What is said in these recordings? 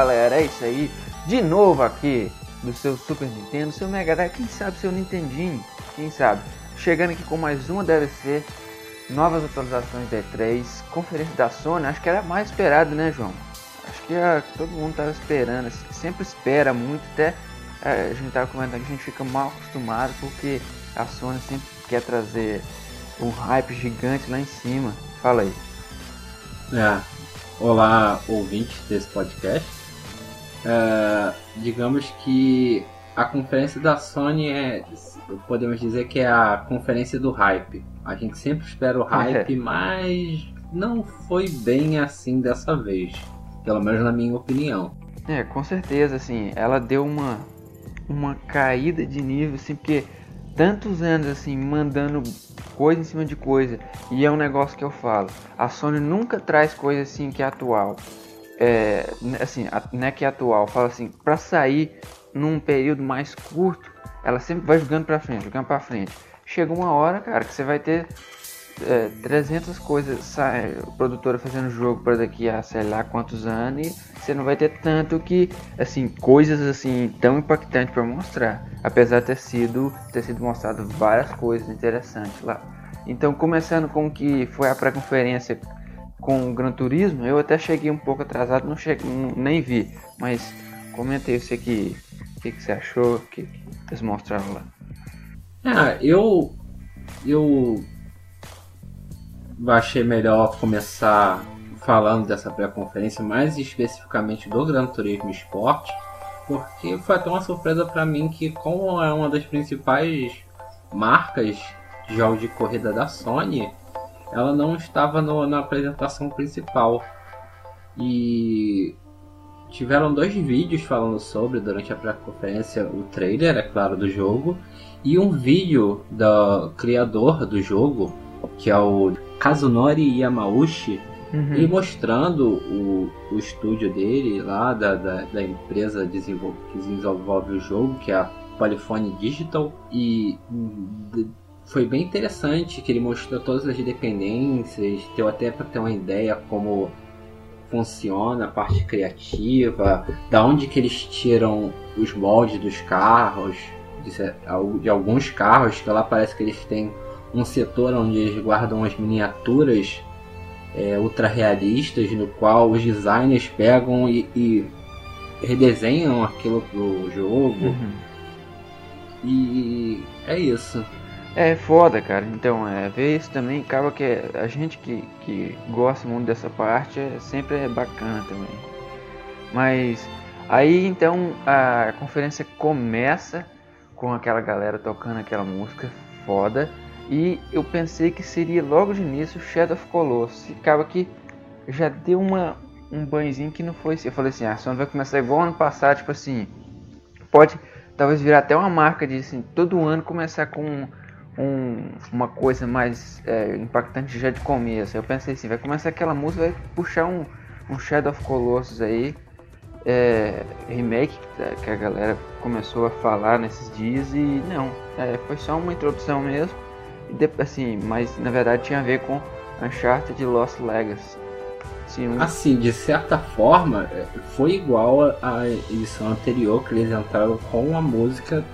galera, é isso aí. De novo aqui do seu Super Nintendo, seu Mega Drive, quem sabe seu Nintendinho, quem sabe. Chegando aqui com mais uma DLC, novas atualizações da E3, conferência da Sony, acho que era mais esperado, né, João? Acho que a, todo mundo estava esperando, assim, sempre espera muito, até é, a gente estava comentando que a gente fica mal acostumado porque a Sony sempre quer trazer um hype gigante lá em cima. Fala aí. É, olá, ouvintes desse podcast. É, digamos que a conferência da Sony é, podemos dizer que é a conferência do hype. A gente sempre espera o hype, é. mas não foi bem assim dessa vez, pelo menos na minha opinião. É, com certeza, assim, ela deu uma uma caída de nível, assim, porque tantos anos assim mandando coisa em cima de coisa e é um negócio que eu falo a Sony nunca traz coisa assim que é atual é, assim não é que atual fala assim para sair num período mais curto ela sempre vai jogando para frente jogando para frente chega uma hora cara que você vai ter é, 300 coisas, produtora fazendo jogo para daqui a sei lá quantos anos e você não vai ter tanto que, assim, coisas assim tão impactantes para mostrar, apesar de ter sido, ter sido mostrado várias coisas interessantes lá. Então, começando com o que foi a pré-conferência com o Gran Turismo, eu até cheguei um pouco atrasado, não cheguei, nem vi, mas comentei você que que, que, você achou, o que, que eles mostraram lá. Ah, eu eu achei melhor começar falando dessa pré-conferência, mais especificamente do Gran Turismo Sport, porque foi até uma surpresa para mim que, como é uma das principais marcas de jogos de corrida da Sony, ela não estava no, na apresentação principal. E tiveram dois vídeos falando sobre durante a pré-conferência, o trailer, é claro, do jogo, e um vídeo do criador do jogo, que é o Kazunori Yamauchi, uhum. e mostrando o, o estúdio dele lá, da, da, da empresa desenvolve, que desenvolve o jogo, que é a Polyphony Digital, e foi bem interessante que ele mostrou todas as dependências, deu até para ter uma ideia como funciona a parte criativa, da onde que eles tiram os moldes dos carros, de, alguns carros que lá parece que eles têm um setor onde eles guardam as miniaturas é, ultra realistas, no qual os designers pegam e, e redesenham aquilo pro jogo. Uhum. E é isso. É foda, cara. Então, é, ver isso também acaba que a gente que, que gosta muito dessa parte é, sempre é bacana também. Mas aí então a conferência começa com aquela galera tocando aquela música foda. E eu pensei que seria logo de início Shadow of Colossus. Acaba que já deu uma, um banhozinho que não foi assim. Eu falei assim, ah, a Sony vai começar igual ano passado, tipo assim. Pode talvez virar até uma marca de assim, todo ano começar com um, uma coisa mais é, impactante já de começo. Eu pensei assim, vai começar aquela música, vai puxar um, um Shadow of Colossus aí. É, remake que a galera começou a falar nesses dias e não, é, foi só uma introdução mesmo assim, mas na verdade tinha a ver com Uncharted Lost Legacy. Sim, um... Assim, de certa forma, é, foi igual à edição anterior que eles entraram com a música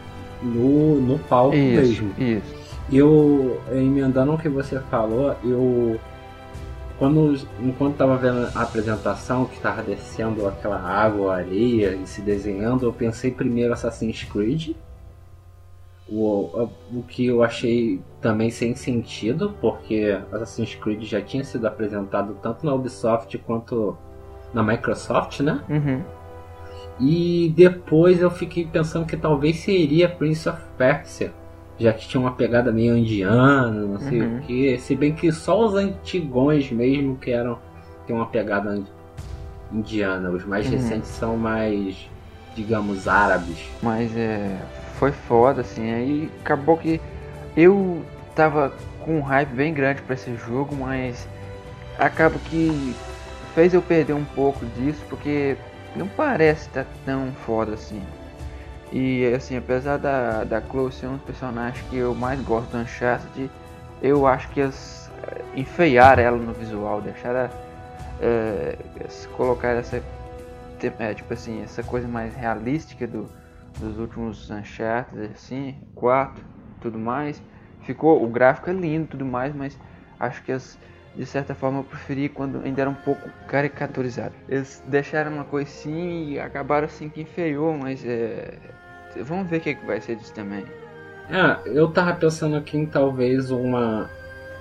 no, no palco isso, mesmo. Isso. Eu, emendando o que você falou, eu quando enquanto estava vendo a apresentação que estava descendo aquela água, areia e se desenhando, eu pensei primeiro Assassin's Creed o, o que eu achei também sem sentido, porque Assassin's Creed já tinha sido apresentado tanto na Ubisoft quanto na Microsoft, né? Uhum. E depois eu fiquei pensando que talvez seria Prince of Persia, já que tinha uma pegada meio indiana, não sei uhum. o que. Se bem que só os antigões mesmo que eram tem uma pegada indiana, os mais uhum. recentes são mais, digamos, árabes. Mas é foi foda, assim. Aí acabou que eu tava com um hype bem grande para esse jogo, mas acaba que fez eu perder um pouco disso, porque não parece estar tá tão foda assim. E assim, apesar da, da Chloe ser um dos personagens que eu mais gosto do Uncharted, eu acho que eles enfeiaram ela no visual, deixaram é, colocar essa é, tipo assim, essa coisa mais realística do, dos últimos Uncharted, assim, 4, tudo mais. Ficou, o gráfico é lindo tudo mais, mas acho que as, de certa forma eu preferi quando ainda era um pouco caricaturizado. Eles deixaram uma coisa assim e acabaram assim que inferior, mas é, vamos ver o que, que vai ser disso também. É, eu tava pensando aqui em talvez uma.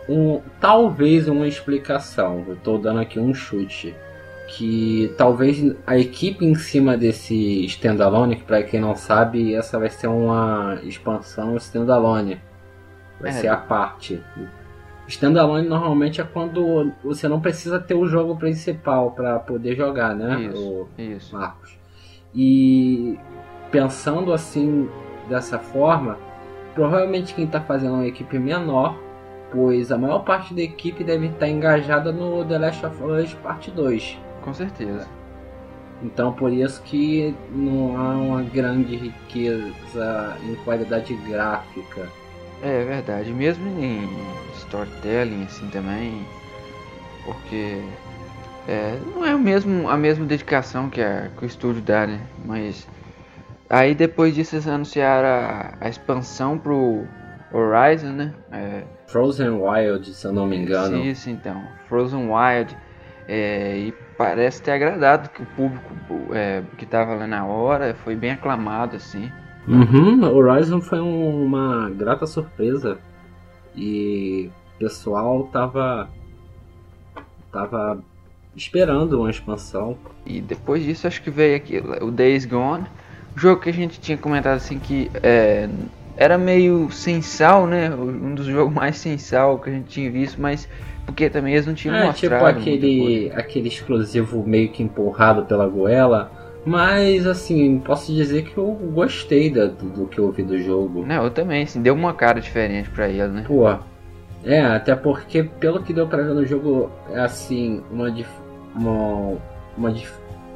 Um, talvez uma explicação. Eu tô dando aqui um chute. Que talvez a equipe em cima desse standalone, que pra quem não sabe, essa vai ser uma expansão standalone. Vai é. ser a parte. Standalone normalmente é quando você não precisa ter o jogo principal para poder jogar, né? Isso, o isso. Marcos. E pensando assim dessa forma, provavelmente quem está fazendo uma equipe menor, pois a maior parte da equipe deve estar engajada no The Last of Us Parte 2. Com certeza. Então por isso que não há uma grande riqueza em qualidade gráfica. É verdade, mesmo em storytelling assim também, porque é, não é mesmo, a mesma dedicação que, a, que o estúdio dá, né? Mas Aí depois disso eles anunciaram a, a expansão pro Horizon, né? É, Frozen Wild, se eu não me engano. Isso, então. Frozen Wild. É, e parece ter agradado que o público é, que tava lá na hora foi bem aclamado, assim. Uhum, Horizon foi um, uma grata surpresa. E o pessoal tava. tava esperando uma expansão. E depois disso acho que veio aqui o Days Gone jogo que a gente tinha comentado assim que é, era meio sem sal, né? Um dos jogos mais sem sal que a gente tinha visto, mas porque também eles não tinham é, mostrado. Tipo aquele, aquele exclusivo meio que empurrado pela goela. Mas assim, posso dizer que eu gostei da, do, do, que eu ouvi do jogo. Não, eu também, assim, deu uma cara diferente pra ele, né? Pô. É, até porque pelo que deu pra ver no jogo, é assim, uma, uma, uma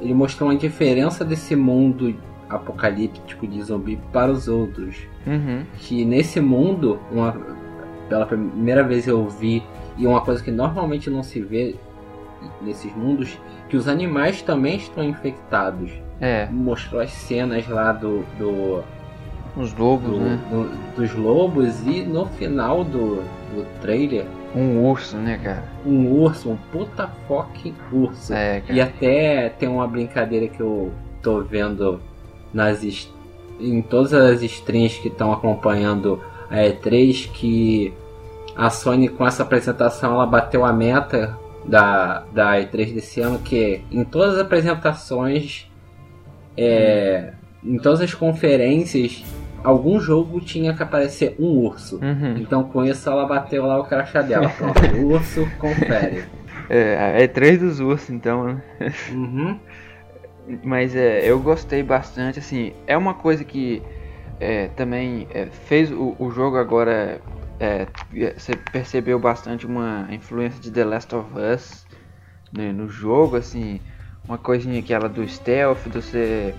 ele mostrou uma diferença desse mundo apocalíptico de zumbi para os outros. Uhum. Que nesse mundo, uma, pela primeira vez eu vi, e uma coisa que normalmente não se vê nesses mundos, que os animais também estão infectados. É. Mostrou as cenas lá do. do os lobos, do, né? Do, dos lobos e no final do, do trailer. Um urso, né, cara? Um urso, um puta fucking urso. É, e até tem uma brincadeira que eu tô vendo nas em todas as streams que estão acompanhando a E3 que a Sony com essa apresentação ela bateu a meta da, da E3 desse ano que em todas as apresentações é, em todas as conferências algum jogo tinha que aparecer um urso uhum. então com isso ela bateu lá o crachá dela pronto urso confere é, é três dos ursos então né? uhum. Mas é, eu gostei bastante, assim, é uma coisa que é, também é, fez o, o, jogo agora. É, você percebeu bastante uma influência de The Last of Us né, no jogo, assim, uma coisinha aquela do stealth, de você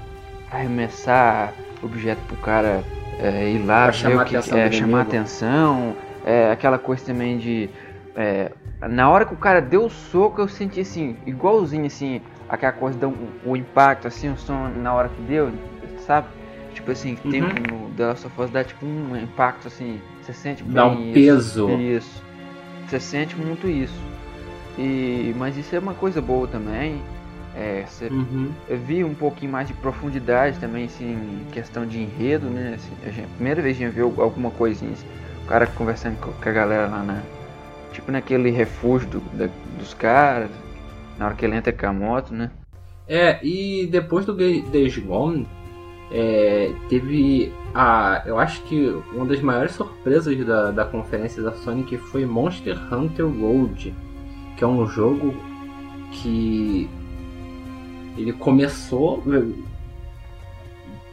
arremessar objeto pro cara é, ir lá, pra chamar, que, atenção é, chamar atenção, é, aquela coisa também de. É, na hora que o cara deu o soco, eu senti assim, igualzinho assim, aquela coisa dá um, o impacto, assim, o som na hora que deu, sabe? Tipo assim, que tem uhum. no The Last of Us dá tipo um impacto assim, você sente Dá um isso, peso. Isso. Você sente muito isso. E, mas isso é uma coisa boa também. É, você, uhum. Eu vi um pouquinho mais de profundidade também, assim, em questão de enredo, né? Assim, a, gente, a primeira vez que a gente viu alguma coisinha, assim, o cara conversando com, a galera lá na. Tipo naquele refúgio do, da, dos caras, na hora que ele entra com a moto, né? É, e depois do Days Gone, é, teve a. Eu acho que uma das maiores surpresas da, da conferência da Sony que foi Monster Hunter World, que é um jogo que ele começou,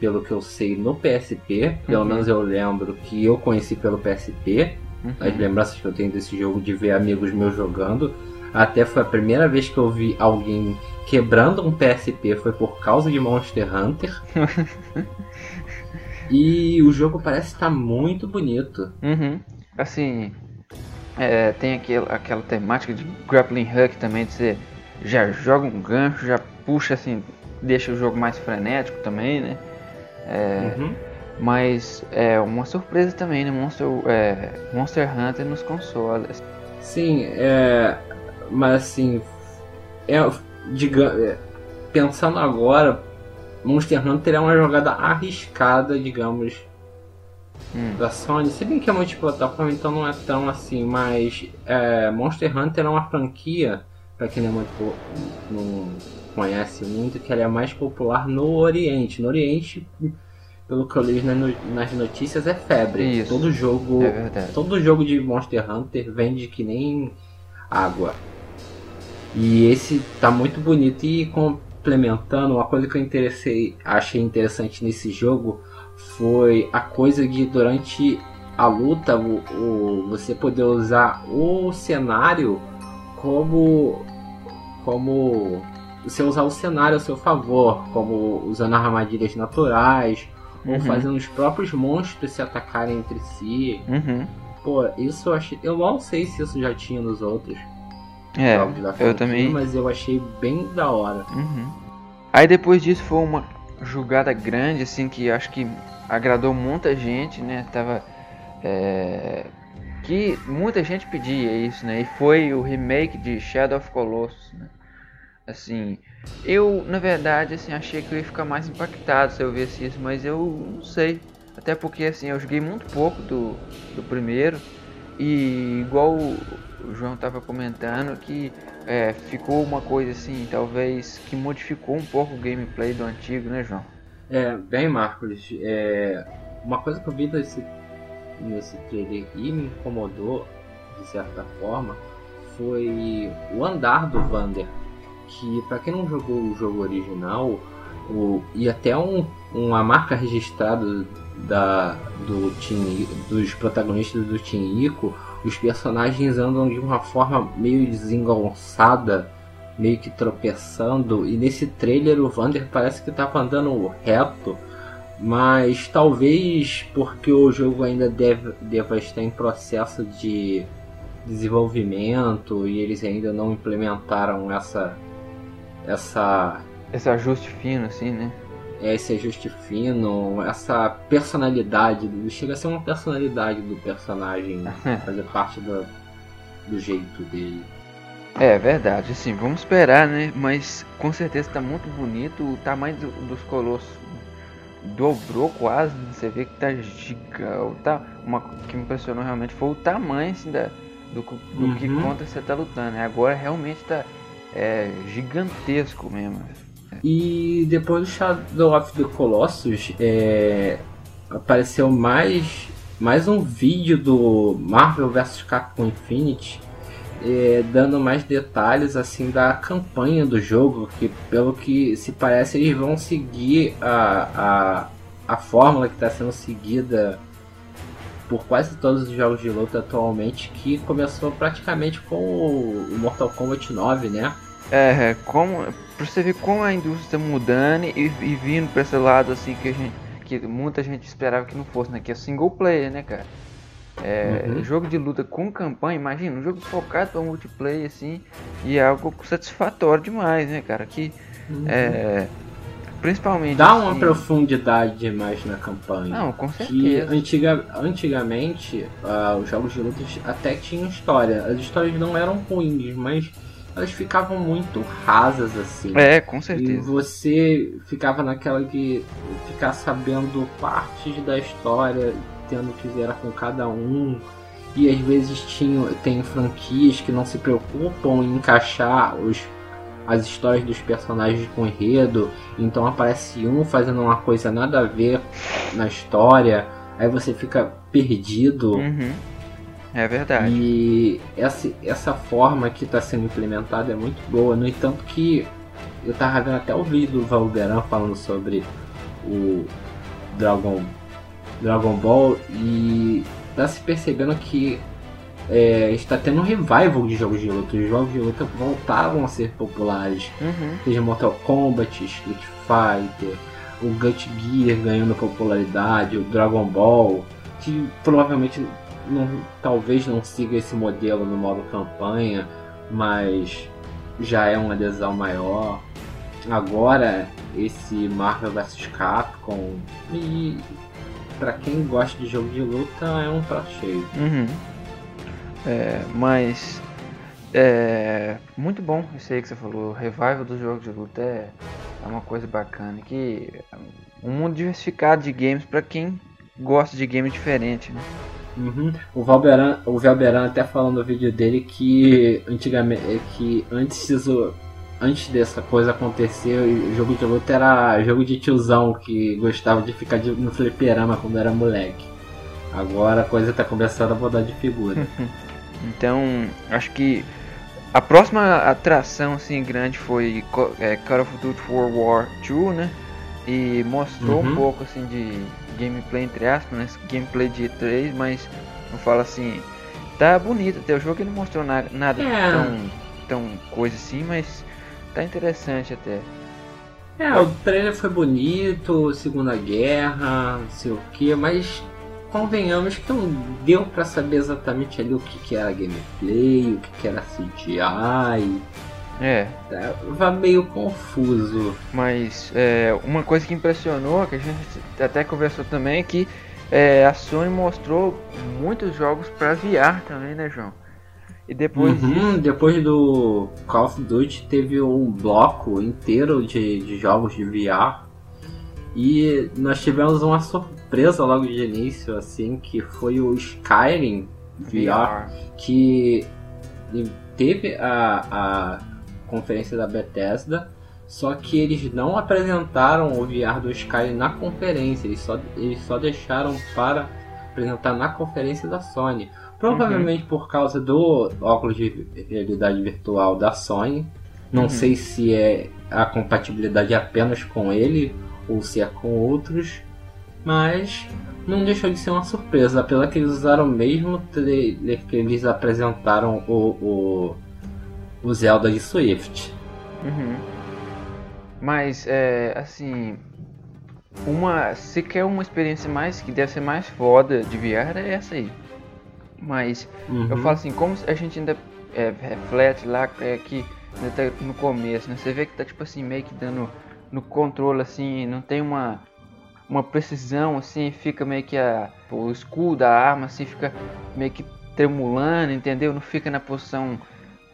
pelo que eu sei, no PSP. Pelo uhum. menos eu lembro que eu conheci pelo PSP. Uhum. As lembranças que eu tenho desse jogo de ver amigos meus jogando. Até foi a primeira vez que eu vi alguém quebrando um PSP foi por causa de Monster Hunter. e o jogo parece estar muito bonito. Uhum. Assim, é, tem aquele, aquela temática de grappling hook também, de você já joga um gancho, já puxa assim deixa o jogo mais frenético também, né? É, uhum. Mas é uma surpresa também, né? Monster, é, Monster Hunter nos consoles. Sim, é, mas assim, é, diga, é, pensando agora, Monster Hunter é uma jogada arriscada, digamos, hum. da Sony. Se bem que é multiplataforma, então não é tão assim, mas é, Monster Hunter é uma franquia, para quem não, é muito, não conhece muito, que ela é mais popular no Oriente. No Oriente, pelo que eu li nas notícias, é febre. Isso. Todo jogo, é todo jogo de Monster Hunter vende que nem água. E esse tá muito bonito e complementando uma coisa que eu interessei, achei interessante nesse jogo foi a coisa de durante a luta o, o, você poder usar o cenário como como você usar o cenário a seu favor, como usando armadilhas naturais uhum. ou fazendo os próprios monstros se atacarem entre si. Uhum. Pô, isso eu achei. Eu não sei se isso já tinha nos outros. É, eu também. Mas eu achei bem da hora. Uhum. Aí depois disso foi uma jogada grande, assim, que acho que agradou muita gente, né? Tava. É, que muita gente pedia isso, né? E foi o remake de Shadow of Colossus, né? Assim, eu na verdade assim achei que eu ia ficar mais impactado se eu visse isso, mas eu não sei. Até porque assim, eu joguei muito pouco do, do primeiro e igual o João estava comentando que é, ficou uma coisa assim, talvez que modificou um pouco o gameplay do antigo, né, João? É, bem, Marcos, é, uma coisa que eu vi nesse, nesse trailer e me incomodou, de certa forma, foi o andar do Vander. Que, para quem não jogou o jogo original, o, e até um, uma marca registrada da, do team, dos protagonistas do Team Ico, os personagens andam de uma forma meio desengonçada, meio que tropeçando. E nesse trailer o Vander parece que estava andando reto, mas talvez porque o jogo ainda deve, deva estar em processo de desenvolvimento e eles ainda não implementaram essa essa esse ajuste fino assim, né? É esse ajuste fino, essa personalidade, chega a ser uma personalidade do personagem, fazer parte do, do jeito dele. É verdade, assim, vamos esperar, né? Mas com certeza está muito bonito. O tamanho do, dos colossos dobrou quase. Né? Você vê que tá gigante. Tá, uma que me impressionou realmente foi o tamanho assim, da, do, do uhum. que contra você tá lutando. Né? Agora realmente tá é, gigantesco mesmo. E depois do Shadow of the Colossus, é, apareceu mais, mais um vídeo do Marvel vs Capcom Infinity, é, dando mais detalhes assim da campanha do jogo, que pelo que se parece eles vão seguir a, a, a fórmula que está sendo seguida por quase todos os jogos de luta atualmente, que começou praticamente com o Mortal Kombat 9, né? É, como pra você ver como a indústria está mudando e, e vindo para esse lado assim que a gente que muita gente esperava que não fosse, né? Que é single player, né, cara? É, uhum. Jogo de luta com campanha, imagina, um jogo focado para multiplayer assim, e é algo satisfatório demais, né, cara? Que uhum. é, principalmente dá uma assim, profundidade demais na campanha. Não, com certeza. Que antiga, antigamente uh, os jogos de luta até tinham história. As histórias não eram ruins, mas elas ficavam muito rasas assim. É, com certeza. E você ficava naquela de ficar sabendo partes da história, tendo que zerar com cada um. E às vezes tinha, tem franquias que não se preocupam em encaixar os, as histórias dos personagens com enredo. Então aparece um fazendo uma coisa nada a ver na história. Aí você fica perdido. Uhum. É verdade. E essa, essa forma que está sendo implementada é muito boa. No entanto que eu tava vendo até o vídeo do Valderan falando sobre o Dragon, Dragon Ball e tá se percebendo que é, está tendo um revival de jogos de luta. Os jogos de luta voltaram a ser populares. Uhum. Seja Mortal Kombat, Street Fighter, o Gut Gear ganhando popularidade, o Dragon Ball, que provavelmente não, talvez não siga esse modelo no modo campanha, mas já é uma adesão maior. agora esse Marvel vs Capcom e para quem gosta de jogo de luta é um prato cheio. Uhum. É, mas é muito bom isso aí que você falou. O revival dos jogos de luta é, é uma coisa bacana. Que um mundo diversificado de games para quem gosta de game diferente. Né? Uhum. O Valberan, o Valberan até falando no vídeo dele que antigamente que antes antes dessa coisa acontecer, o jogo de luta era jogo de tiozão que gostava de ficar de, no fliperama quando era moleque. Agora a coisa tá começando a mudar de figura. então, acho que a próxima atração assim grande foi é, Call of Duty World War 2, né? E mostrou uhum. um pouco assim de gameplay entre aspas, né? Gameplay de 3, mas não fala assim, tá bonito até o jogo ele não mostrou na, nada é. tão tão coisa assim, mas tá interessante até. É, o trailer foi bonito, Segunda Guerra, não sei o que, mas convenhamos que não deu para saber exatamente ali o que, que era gameplay, o que, que era CGI. É. Tava meio confuso. Mas é, uma coisa que impressionou, que a gente até conversou também, é que é, a Sony mostrou muitos jogos para VR também, né, João? E depois. Uhum, depois do Call of Duty teve um bloco inteiro de, de jogos de VR. E nós tivemos uma surpresa logo de início, assim, que foi o Skyrim VR, VR. que teve a, a conferência da Bethesda, só que eles não apresentaram o VR do Skyrim na conferência, eles só, eles só deixaram para apresentar na conferência da Sony. Provavelmente uhum. por causa do óculos de realidade virtual da Sony. Não uhum. sei se é a compatibilidade apenas com ele ou se é com outros, mas não deixou de ser uma surpresa, apesar que eles usaram o mesmo trailer que eles apresentaram o, o, o Zelda de Swift. Uhum. Mas, é, assim, uma, se quer uma experiência mais que deve ser mais foda de VR é essa aí. Mas uhum. eu falo assim, como a gente ainda é, reflete lá é, que ainda tá no começo, né? Você vê que tá tipo assim, meio que dando no controle assim, não tem uma uma precisão assim, fica meio que a, o escudo da arma assim fica meio que tremulando, entendeu? Não fica na posição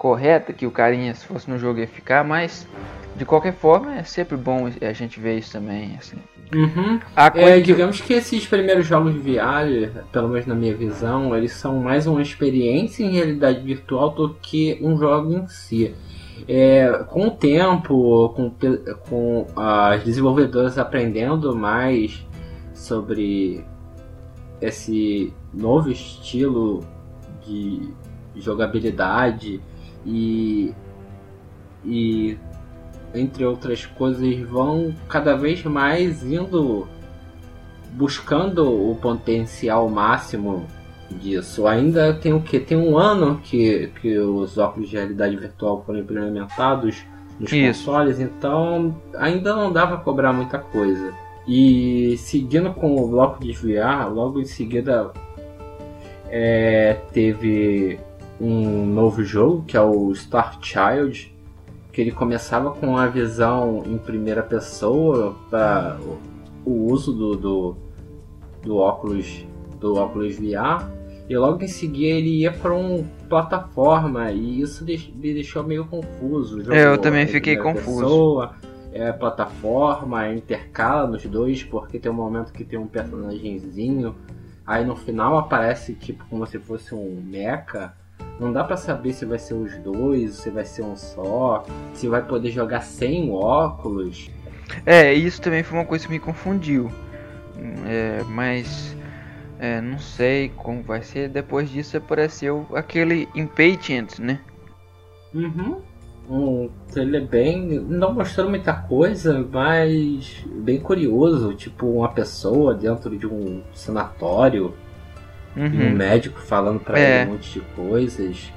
correta que o carinha se fosse no jogo ia ficar, mas de qualquer forma é sempre bom a gente ver isso também, assim. Uhum. É, digamos que esses primeiros jogos de VR, pelo menos na minha visão, eles são mais uma experiência em realidade virtual do que um jogo em si. É, com o tempo, com, com as desenvolvedoras aprendendo mais sobre esse novo estilo de jogabilidade e, e entre outras coisas, vão cada vez mais indo buscando o potencial máximo disso. Ainda tem o que? Tem um ano que, que os óculos de realidade virtual foram implementados nos Isso. consoles, então ainda não dava cobrar muita coisa. E seguindo com o bloco de VR, logo em seguida é, teve um novo jogo que é o Star Child, que ele começava com a visão em primeira pessoa para o uso do, do, do, óculos do óculos VR e logo em seguida ele ia para uma plataforma e isso me deixou meio confuso. É, eu também fiquei confuso. Pessoa, é, plataforma, intercala nos dois, porque tem um momento que tem um personagemzinho, aí no final aparece tipo como se fosse um mecha não dá para saber se vai ser os dois, se vai ser um só, se vai poder jogar sem óculos. É, isso também foi uma coisa que me confundiu. É, mas é, não sei como vai ser. Depois disso apareceu aquele Impatient, né? Uhum. Um trailer bem. não mostrando muita coisa, mas bem curioso. Tipo, uma pessoa dentro de um sanatório uhum. um médico falando para é. ele um monte de coisas.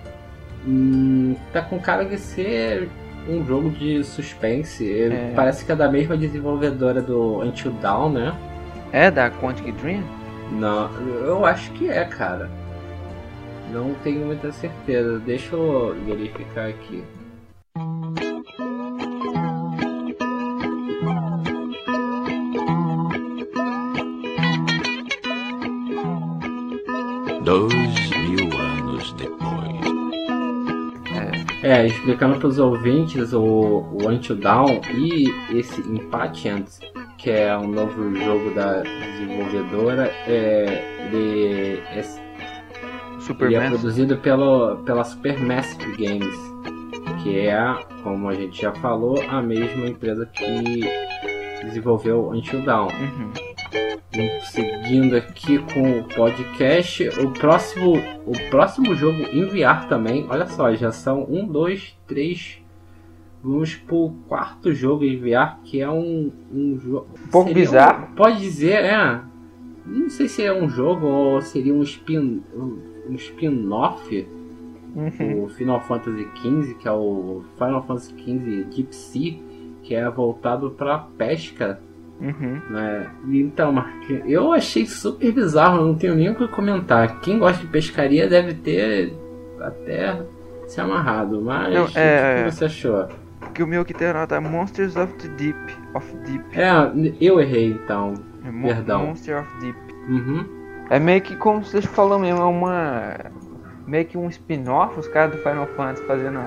Hum, tá com cara de ser um jogo de suspense. É. Parece que é da mesma desenvolvedora do Until Dawn, né? É da Quantic Dream? Não, eu acho que é, cara. Não tenho muita certeza. Deixa eu verificar aqui. Dois mil anos depois. É, explicando para os ouvintes, o, o Until Dawn e esse Impatience, que é um novo jogo da desenvolvedora, é, ele, é, ele é produzido pelo, pela Supermassive Games, que é, como a gente já falou, a mesma empresa que desenvolveu Until Dawn. Uhum seguindo aqui com o podcast. O próximo, o próximo jogo enviar também. Olha só, já são um, dois, três. Vamos pro quarto jogo enviar, que é um, um jogo. Um pouco bizarro. Um, pode dizer, é. Não sei se é um jogo ou seria um spin um spin-off uhum. do Final Fantasy XV, que é o Final Fantasy XV Deep Sea, que é voltado para pesca Uhum. Né? Então, Marquinhos, eu achei super bizarro, não tenho nem o que comentar. Quem gosta de pescaria deve ter até se amarrado, mas não, é, o que você achou? Que o meu que tem nota é Monsters of the Deep. Of Deep. É, eu errei então. É Perdão. Monster of Deep. Uhum. É meio que como você falou mesmo, é uma. Meio que um spin-off, os caras do Final Fantasy fazendo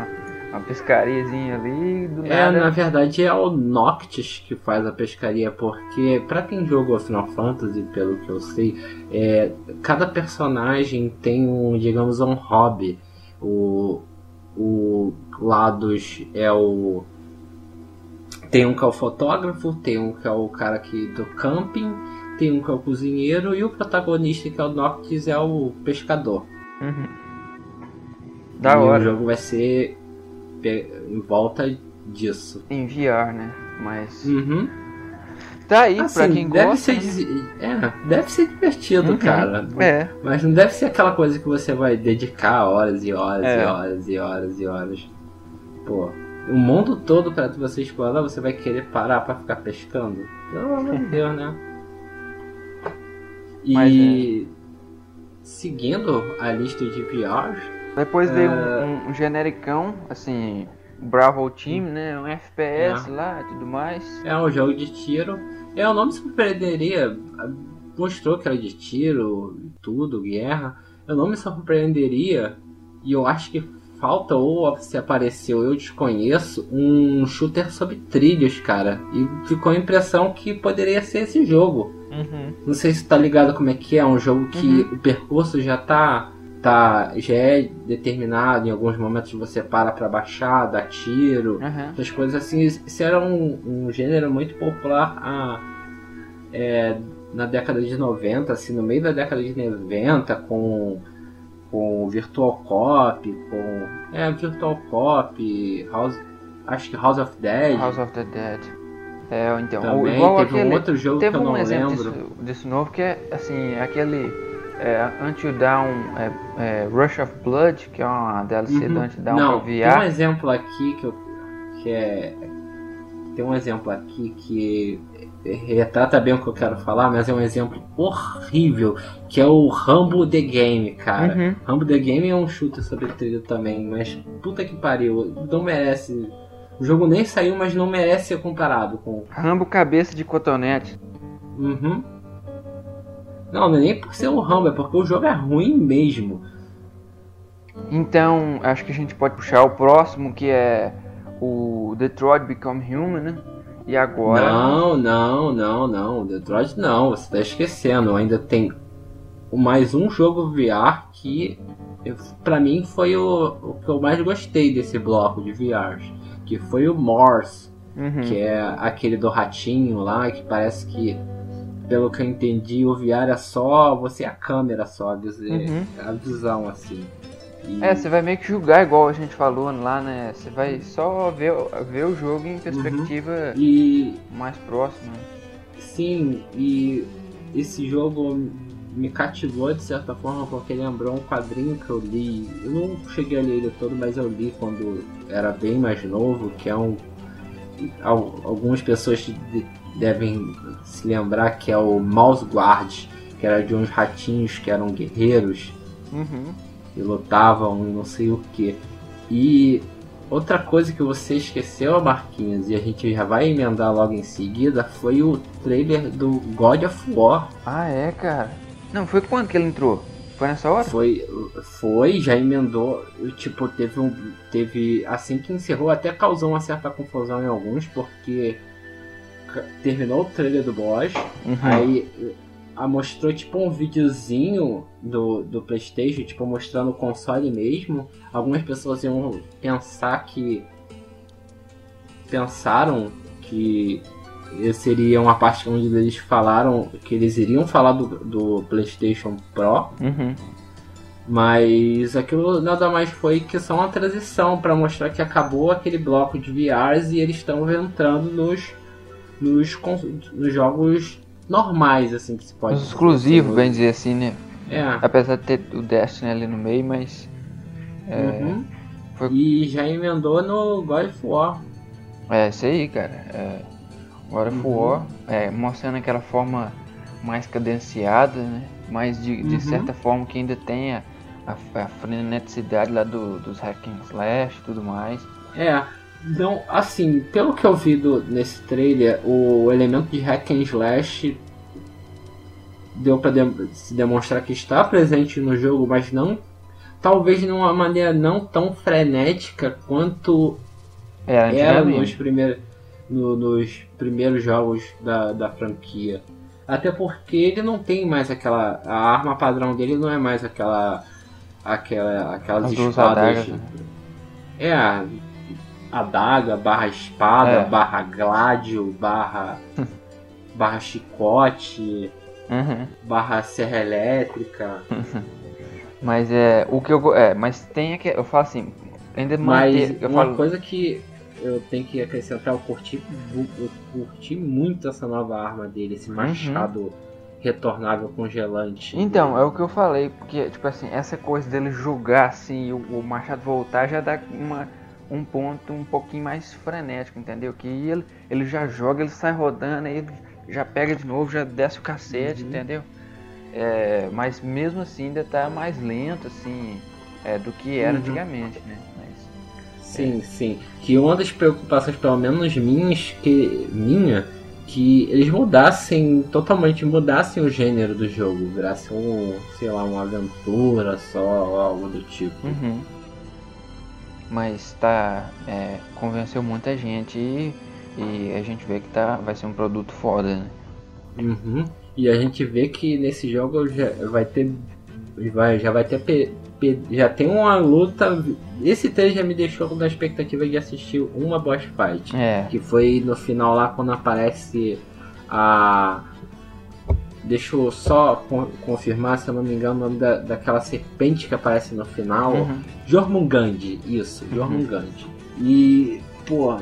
uma pescariazinha ali do É, nada... na verdade é o Noctis que faz a pescaria, porque para quem jogou Final Fantasy, pelo que eu sei, é, cada personagem tem um, digamos, um hobby. O, o Lados é o. Tem um que é o fotógrafo, tem um que é o cara aqui do camping, tem um que é o cozinheiro e o protagonista que é o Noctis é o pescador. Uhum. Da e hora. o jogo vai ser em volta disso. Enviar, né? Mas. Uhum. Tá aí, assim, pra quem deve gosta. Ser, é, deve ser divertido, Uhum. cara. É. Mas não deve ser aquela coisa que você vai dedicar horas e horas É. e horas e horas e horas. Pô, o mundo todo pra você explorar, você vai querer parar pra ficar pescando? Pelo amor de Deus, né? E Mas é. seguindo a lista de VRs, Depois veio É. um, um, um genericão, assim, Bravo Team, né? Um FPS lá e tudo mais. É um jogo de tiro. É, o nome surpreenderia. Mostrou que era de tiro, tudo, guerra. O nome surpreenderia. E eu acho que falta, ou se apareceu, eu desconheço, um shooter sobre trilhos, cara. E ficou a impressão que poderia ser esse jogo. Uhum. Não sei se tá ligado como é que é. É um jogo que o percurso já tá. Tá, já é determinado, em alguns momentos você para pra baixar, dá tiro, Uhum. essas coisas assim. Isso era um, um gênero muito popular ah, é, na década de 90, assim, no meio da década de 90, com, com Virtual Cop, com. É, Virtual Cop, House, acho que House of Dead. House of the Dead. É, então, Também igual teve um aquele, outro jogo teve que eu um não exemplo lembro. disso, disso novo que é, assim, aquele é, Until Dawn é, é, Rush of Blood, que é uma DLC do Uhum. Until Dawn Não, pra tem um VR. exemplo aqui que, eu, que é. Tem um exemplo aqui que retrata bem o que eu quero falar, mas é um exemplo horrível, que é o Rambo The Game, cara. Uhum. Rambo The Game é um shooter sobre trilho também, mas puta que pariu, não merece. O jogo nem saiu, mas não merece ser comparado com. Rambo cabeça de cotonete. Uhum. Não, não é nem por ser o Rambo, é porque o jogo é ruim mesmo. Então, acho que a gente pode puxar o próximo, que é o Detroit Become Human, né? E agora. Não, não, não, não. Detroit não, você tá esquecendo. Ainda tem mais um jogo VR que pra mim foi o, o que eu mais gostei desse bloco de VRs. Que foi o Morse, Uhum. que é aquele do ratinho lá, que parece que, pelo que eu entendi, o VR é só você a câmera só, dizer, Uhum. a visão assim. E- É, você vai meio que julgar igual a gente falou lá, né? Você vai só ver, ver o jogo em perspectiva e mais próxima. Sim, e esse jogo me cativou de certa forma porque lembrou um quadrinho que eu li. Eu não cheguei a ler ele todo, mas eu li quando era bem mais novo, que é um. al- Algumas pessoas devem se lembrar que é o Mouse Guard, que era de uns ratinhos que eram guerreiros Uhum. e lutavam e não sei o que. E outra coisa que você esqueceu, Marquinhos, e a gente já vai emendar logo em seguida, foi o trailer do God of War. Ah, é, cara. Não, foi quando que ele entrou? Foi nessa hora? Foi, foi, já emendou. Tipo, teve um. Teve. Assim que encerrou, até causou uma certa confusão em alguns, porque terminou o trailer do boss. Uhum. Aí a mostrou tipo um videozinho do, do Playstation, tipo, mostrando o console mesmo. Algumas pessoas iam pensar que. Pensaram que seria uma parte onde eles falaram que eles iriam falar do, do Playstation Pro. Uhum. Mas aquilo nada mais foi que só uma transição para mostrar que acabou aquele bloco de VRs e eles estão entrando nos, nos jogos normais, assim, que se pode Os exclusivos, bem dizer assim, né? É. Apesar de ter o Destiny ali no meio, mas. É, Uhum. foi- E já emendou no God of War. é isso aí, cara. É, God of Uhum. War, é, mostrando aquela forma mais cadenciada, né? Mas de, de Uhum. certa forma que ainda tem a, a, a freneticidade lá do, dos hack and slash e tudo mais. É. Então, assim, pelo que eu vi do, nesse trailer, o elemento de hack and slash deu pra de- se demonstrar que está presente no jogo, mas não talvez de uma maneira não tão frenética quanto É, era nos primeiros, no- nos primeiros jogos da, da franquia. Até porque ele não tem mais aquela. A arma padrão dele não é mais aquela. aquela aquelas As espadas. adagas, né? É, adaga, barra espada, É. barra gládio, barra. barra chicote, Uhum. barra serra elétrica. Mas é. O que eu. É, mas tem aqui. Eu falo assim. Ainda Mas manter. Eu uma falo. coisa que eu tenho que acrescentar, eu curti, eu curti muito essa nova arma dele, esse Uhum. machado retornável congelante. Então, é o que eu falei, porque, tipo assim, essa coisa dele jogar assim e o, o Machado voltar já dá uma, um ponto um pouquinho mais frenético, entendeu? Que ele, ele já joga, ele sai rodando, aí ele já pega de novo, já desce o cacete, Uhum. entendeu? É, mas mesmo assim ainda tá mais lento, assim, é, do que era Uhum. antigamente, né? Mas, Sim, sim. Que uma das preocupações, pelo menos minhas, que minha, que eles mudassem, totalmente mudassem o gênero do jogo, virasse um, sei lá, uma aventura só, algo do tipo. uhum. Mas tá. é, convenceu muita gente e, e a gente vê que tá, vai ser um produto foda, né? Uhum. E a gente vê que nesse jogo já vai ter. Vai, já vai ter. pe- pe- já tem uma luta. Esse trailer já me deixou na expectativa de assistir uma boss fight. É. Que foi no final lá quando aparece a. Deixa eu só con- confirmar, se eu não me engano, o nome da, daquela serpente que aparece no final. Uhum. Jormungand, isso, Jormungand. E, pô,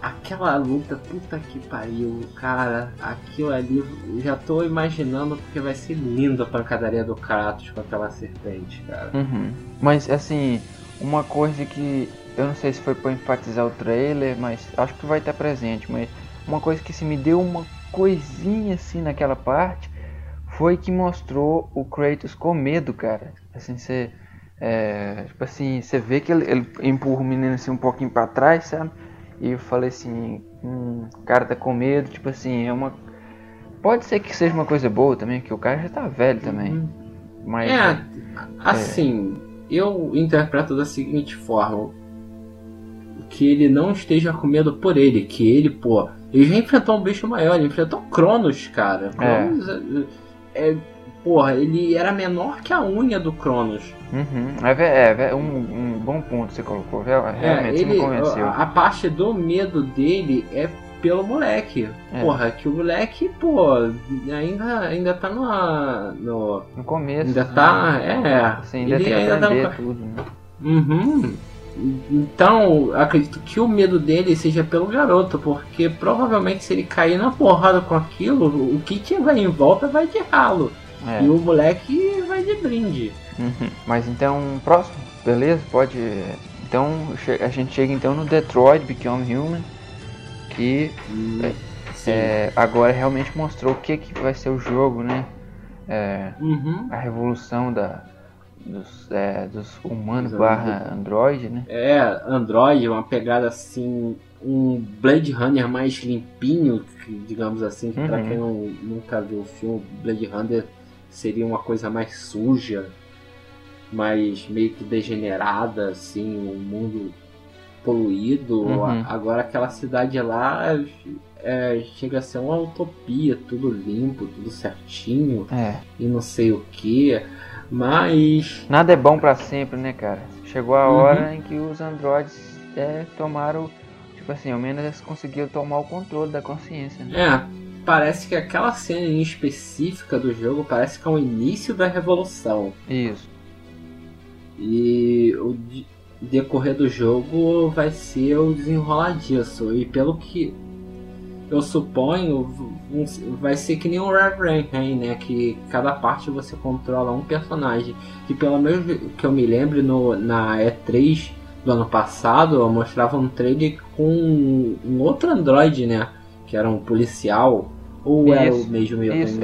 aquela luta, puta que pariu, cara, aquilo ali, já tô imaginando porque vai ser lindo a pancadaria do Kratos com aquela serpente, cara. Uhum. Mas assim, uma coisa que eu não sei se foi pra enfatizar o trailer, mas acho que vai estar presente, mas uma coisa que se me deu uma coisinha assim naquela parte foi que mostrou o Kratos com medo, cara. Assim, você é, tipo assim, você vê que ele, ele empurra o menino assim um pouquinho pra trás, sabe? E eu falei assim, hum, o cara tá com medo, tipo assim, é uma pode ser que seja uma coisa boa também, que o cara já tá velho também. Mas É, assim, eu interpreto da seguinte forma: que ele não esteja com medo por ele, que ele, pô, ele já enfrentou um bicho maior, ele enfrentou Cronos, cara. Cronos, é. É, porra, ele era menor que a unha do Cronos. Uhum. É, é, ve- um, um bom ponto você colocou, ve- realmente É, você me ele, convenceu. a, a parte do medo dele é pelo moleque. É. Porra, que o moleque, pô, ainda, ainda tá no. no No começo. ainda né? tá. É. Assim, ainda ele tem que ainda tá no aprender tudo, né? Uhum. Então, acredito que o medo dele seja pelo garoto, porque provavelmente se ele cair na porrada com aquilo, o que tiver em volta vai de ralo. É. E o moleque vai de brinde. Uhum. Mas então, próximo, beleza? Pode. Então, a gente chega então no Detroit Become Human. Que Sim. é, agora realmente mostrou o que, que vai ser o jogo, né? É, Uhum. a revolução da, dos, é, dos humanos barra android, né? É, Android, uma pegada assim, um Blade Runner mais limpinho, que, digamos assim, que pra Uhum. quem não, nunca viu o filme, Blade Runner seria uma coisa mais suja. mais meio que degenerada, assim, um mundo poluído. Uhum. Agora aquela cidade lá é, chega a ser uma utopia, tudo limpo, tudo certinho É. e não sei o que. Mas Nada é bom pra sempre, né, cara? Chegou a Uhum. hora em que os androides é, tomaram. Tipo assim, ao menos eles conseguiram tomar o controle da consciência, né? é, parece que aquela cena em específica do jogo parece que é o início da revolução. Isso. E o de- decorrer do jogo vai ser o desenrolar disso. E pelo que eu suponho, vai ser que nem o Reverend né? Que cada parte você controla um personagem. Que pelo menos que eu me lembro no, na E3 do ano passado, mostrava um trailer com um outro androide, né? Que era um policial. Ou era o Isso, mesmo eu Isso.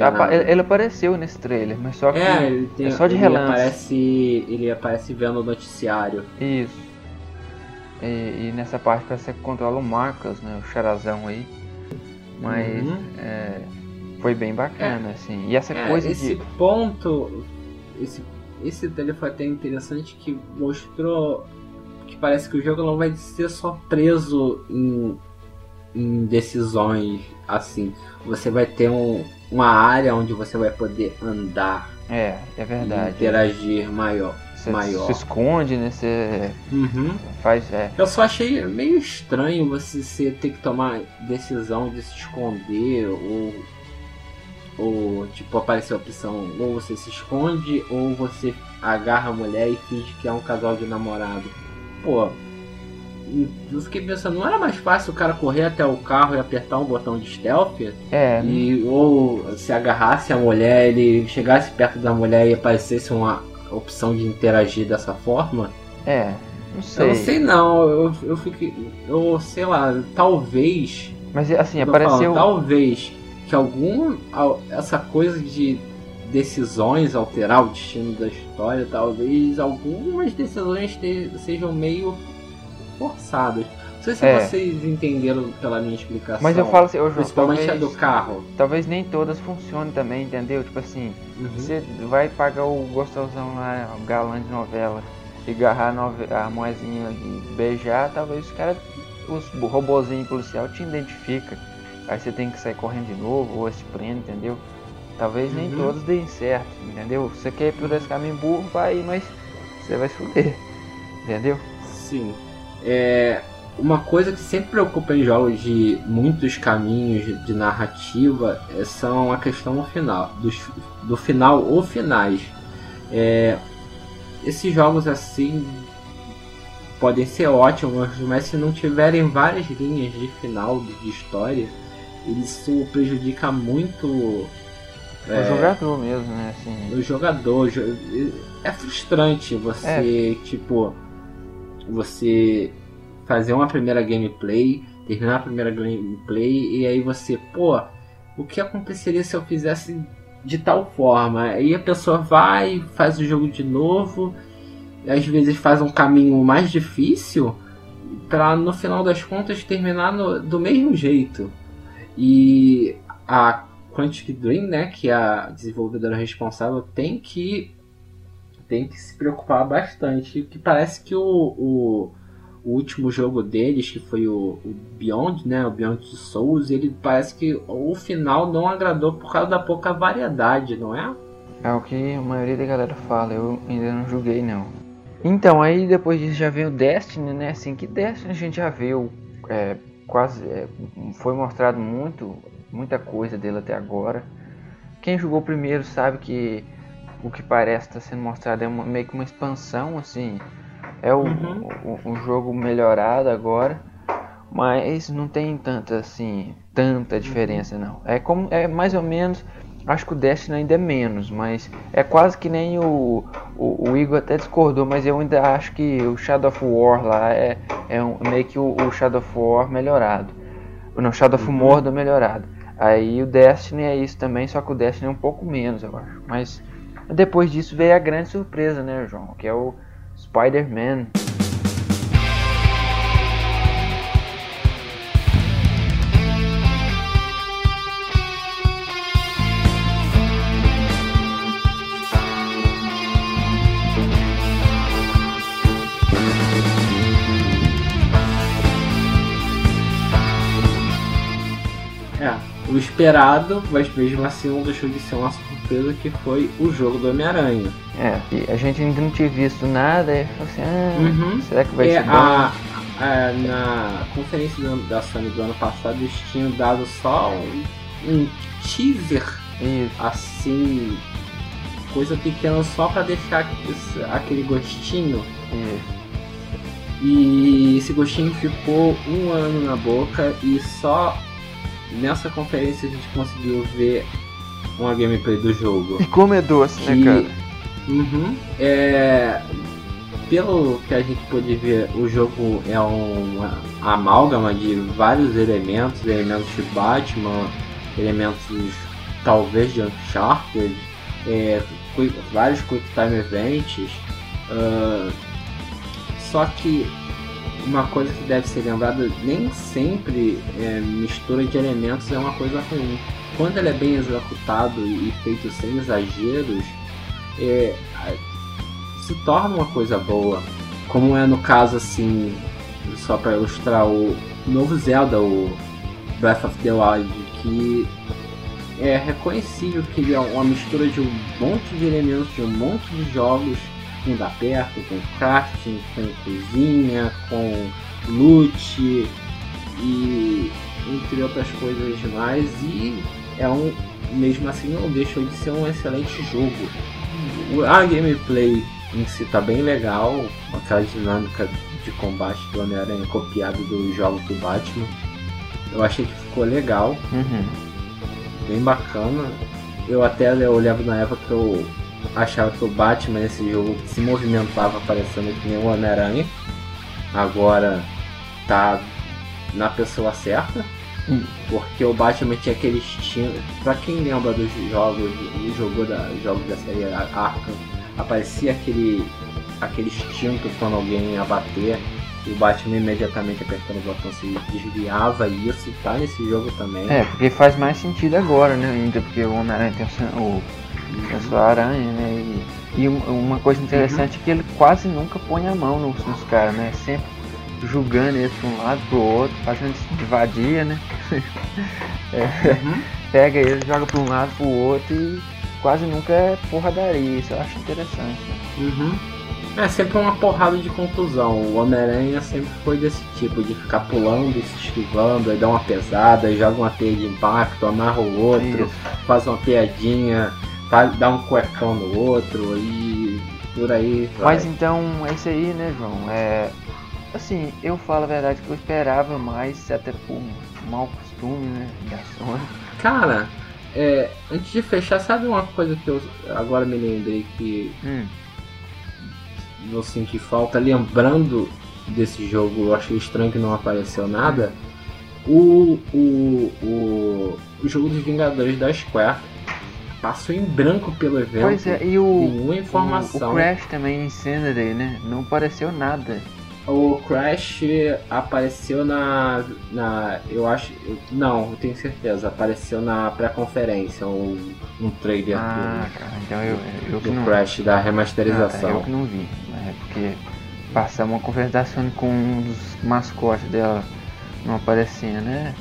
Ele apareceu nesse trailer, mas só que. É, ele tem, é só de ele relance. aparece, ele aparece vendo o noticiário. Isso. E, e nessa parte parece que controla o Marcos, né? O charazão aí. Mas Uhum. é, foi bem bacana, assim. E essa É, coisa esse de. ponto, esse, esse trailer foi até interessante que mostrou que parece que o jogo não vai ser só preso em, em decisões assim. Você vai ter um, uma área onde você vai poder andar É, é e verdade. interagir maior. Você maior. se esconde, né? Você Uhum. faz. É, Eu só achei meio estranho você ser- ter que tomar decisão de se esconder ou. Ou tipo, aparecer a opção ou você se esconde ou você agarra a mulher e finge que é um casal de namorado. Pô, eu fiquei pensando, não era mais fácil o cara correr até o carro e apertar um botão de stealth? é, E ou se agarrasse a mulher, ele chegasse perto da mulher e aparecesse uma opção de interagir dessa forma? é. Não sei. Eu não sei não, eu, eu fiquei. Eu sei lá, talvez. Mas assim, apareceu. falando, talvez que algum. al- Essa coisa de decisões alterar o destino da história, talvez algumas decisões te- sejam meio forçadas. Não sei se É. vocês entenderam pela minha explicação. Mas eu falo assim, ô João, Principalmente talvez, a do carro. talvez nem todas funcionem também, entendeu? Tipo assim, Uhum. você vai pagar o gostosão lá, o galã de novela, e agarrar a, nove- a moezinha e beijar, talvez os caras, os robozinhos policial te identifica. Aí você tem que sair correndo de novo, ou se prende, entendeu? Talvez nem Uhum. todos deem certo, entendeu? Você quer ir por esse caminho burro, vai, mas você vai se fuder, entendeu? Sim. É, uma coisa que sempre preocupa em jogos de muitos caminhos de narrativa é- são a questão final, dos, do final ou finais. É, esses jogos assim podem ser ótimos, mas se não tiverem várias linhas de final de história, isso prejudica muito O jogador mesmo, né? Assim, o jogador jo- é frustrante você tipo você fazer uma primeira gameplay terminar a primeira gameplay e aí você pô o que aconteceria se eu fizesse de tal forma aí a pessoa vai faz o jogo de novo às vezes faz um caminho mais difícil para no final das contas terminar no- do mesmo jeito e a Quantic Dream, né, que é a desenvolvedora responsável, tem que tem que se preocupar bastante. Que parece que o, o, o último jogo deles, que foi o, o Beyond, né, o Beyond Souls, ele parece que o final não agradou por causa da pouca variedade, não é? É o que a maioria da galera fala, eu ainda não joguei não. Então, aí depois disso já veio o Destiny, né? Assim, que Destiny a gente já viu é, quase. é, foi mostrado muito, muita coisa dele até agora. Quem jogou primeiro sabe que o que parece estar sendo mostrado é uma- meio que uma expansão, assim. É o, Uhum. o, o jogo melhorado agora. Mas não tem tanta assim, tanta diferença não. É como é mais ou menos, acho que o Destiny ainda é menos, mas é quase que nem o, o, o Igor até discordou, mas eu ainda acho que o Shadow of War lá é, é um, meio que o, o Shadow of War melhorado. Não, Shadow of Mordor melhorado. Aí o Destiny é isso também, só que o Destiny é um pouco menos, eu acho. Mas depois disso veio a grande surpresa, né, João? Que é o Spider-Man. É, esperado, mas mesmo assim não deixou de ser um assunto que foi o jogo do Homem-Aranha. É, e a gente ainda não tinha visto nada, e falou assim, ah, Uhum. será que vai É, ser bom? a, a- na conferência do da Sony do ano passado eles tinham dado só um, um teaser Isso, assim, coisa pequena só pra deixar aquele gostinho. isso. E esse gostinho ficou um ano na boca e só nessa conferência a gente conseguiu ver uma gameplay do jogo. E como é doce, né, Que- cara? Uhum. É, pelo que a gente pôde ver, o jogo é uma amálgama de vários elementos, elementos de Batman, elementos talvez de Uncharted, é, quick- vários Quick Time Events. ah, só que uma coisa que deve ser lembrada, nem sempre é, mistura de elementos é uma coisa ruim. Quando ele é bem executado e feito sem exageros, é, se torna uma coisa boa. Como é no caso, assim, só para ilustrar o novo Zelda, o Breath of the Wild, que é reconhecível que ele é uma mistura de um monte de elementos, de um monte de jogos, com da perto, com crafting, com cozinha, com loot e entre outras coisas mais e é um mesmo assim não deixou de ser um excelente jogo. A gameplay em si tá bem legal, aquela dinâmica de combate do Homem-Aranha copiado dos jogos do Batman. Eu achei que ficou legal, Uhum. bem bacana. Eu até eu lembro na época que eu achava que o Batman nesse jogo se movimentava parecendo que nem o Homem-Aranha. Agora tá na pessoa certa. Hum. Porque o Batman tinha aquele instinto. Pra quem lembra dos jogos, jogou da, jogos da série Arkham, aparecia aquele, aquele instinto quando alguém ia bater. E o Batman imediatamente apertando o botão se desviava e isso tá nesse jogo também. É, porque faz mais sentido agora, né? Ainda porque o Homem-Aranha tem o, o, a sua aranha, né? E, e um- uma coisa interessante é que ele quase nunca põe a mão nos, nos caras, né? Sempre julgando eles pra um lado, pro outro, fazendo isso de vadia, né? Uhum. Pega ele, joga pra um lado, pro outro e quase nunca é porradaria. Isso eu acho interessante, né? Uhum. É sempre uma porrada de contusão. O Homem-Aranha sempre foi desse tipo, de ficar pulando e se esquivando, aí dá uma pesada, aí joga uma teia de impacto, amarra o outro, Isso. faz uma piadinha, dá um cuecão no outro e por aí. vai. Mas então é isso aí, né, João? É. Assim, eu falo a verdade que eu esperava mais, até por mau costume, né? Da Sony. Cara, é, antes de fechar, sabe uma coisa que eu agora me lembrei que Hum, eu senti falta, lembrando desse jogo, eu achei estranho que não apareceu nada. O, o, o, o jogo dos Vingadores da Square passou em branco pelo evento. Pois é, e o. Nenhuma informação. O, o Crash também em Sanity, né? Não apareceu nada. O Crash apareceu na. na eu acho. eu- não, eu tenho certeza. Apareceu na pré-conferência, um, um trailer Ah, cara, então eu, eu do, do. Crash da Ah, remasterização. eu que não vi. né? Porque passar uma conversa da Sony com um dos mascotes dela não aparecendo, né?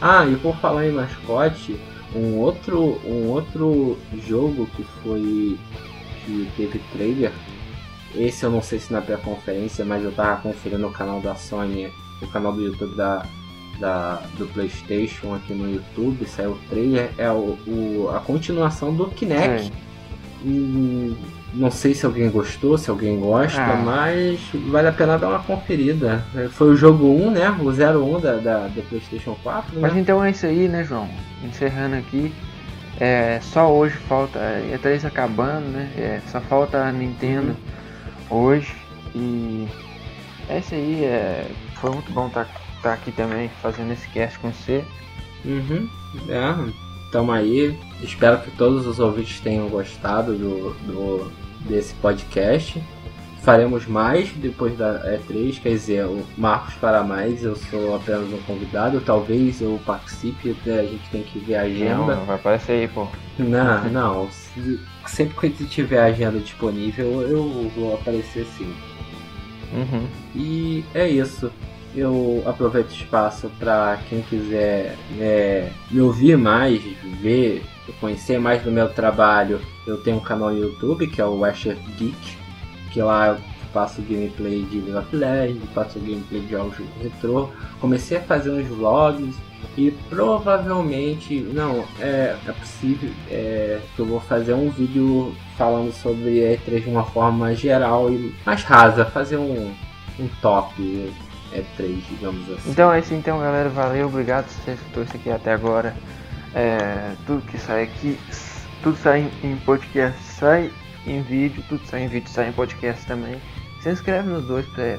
Ah, e por falar em mascote, um outro, um outro jogo que foi. que teve trailer. Esse eu não sei se na pré-conferência, mas eu tava conferindo o canal da Sony, o canal do YouTube da, da, do Playstation aqui no YouTube, saiu o trailer, é o, o- a continuação do Kinect. Sei. Hum, não sei se alguém gostou, se alguém gosta, Ah. mas vale a pena dar uma conferida. É, Foi o jogo 1, né? O 01 da, da, do Playstation 4, né? Mas então é isso aí, né, João? Encerrando aqui. É, só hoje falta. É a E3 acabando, né? É, só falta a Nintendo hoje. E é isso aí. É, foi muito bom estar aqui também fazendo esse cast com você. Uhum. É, tamo aí. Espero que todos os ouvintes tenham gostado do, do- desse podcast. Faremos mais depois da E3, quer dizer, o Marcos para mais, eu sou apenas um convidado, talvez eu participe, até a gente tem que ver a agenda. Não, vai aparecer aí, pô. Não, não, sempre que tiver agenda disponível eu vou aparecer sim. Uhum. E é isso. eu aproveito o espaço para quem quiser né, me ouvir mais, ver, conhecer mais do meu trabalho. Eu tenho um canal no YouTube que é o Asher Geek, que lá eu faço gameplay de League of Legends, faço gameplay de jogos retrô. Comecei a fazer uns vlogs e provavelmente, não, é, é possível é, que eu vou fazer um vídeo falando sobre E3 de uma forma geral e mais rasa, fazer um, um top E3, digamos assim. Então é isso então galera, valeu, obrigado se você escutou isso aqui até agora. É, tudo que sai aqui, tudo sai em podcast, sai em vídeo, tudo sai em vídeo, sai em podcast também. Se inscreve nos dois pra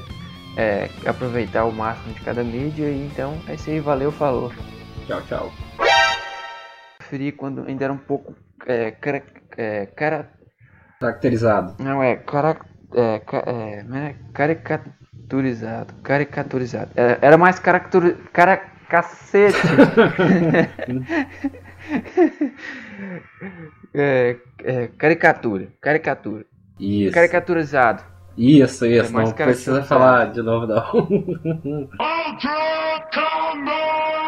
é, aproveitar o máximo de cada mídia. E então é isso aí, valeu, falou. Tchau, tchau. Preferi quando ainda era um pouco é, cara, é, cara, Caracterizado. não é, cara, é, é, né, caricaturizado, caricaturizado. Era, era mais caracatur, cara, cacete. é, é, caricatura, caricatura, Isso. caricaturizado. Isso, isso. É não precisa falar de novo, não. Ultra Combo!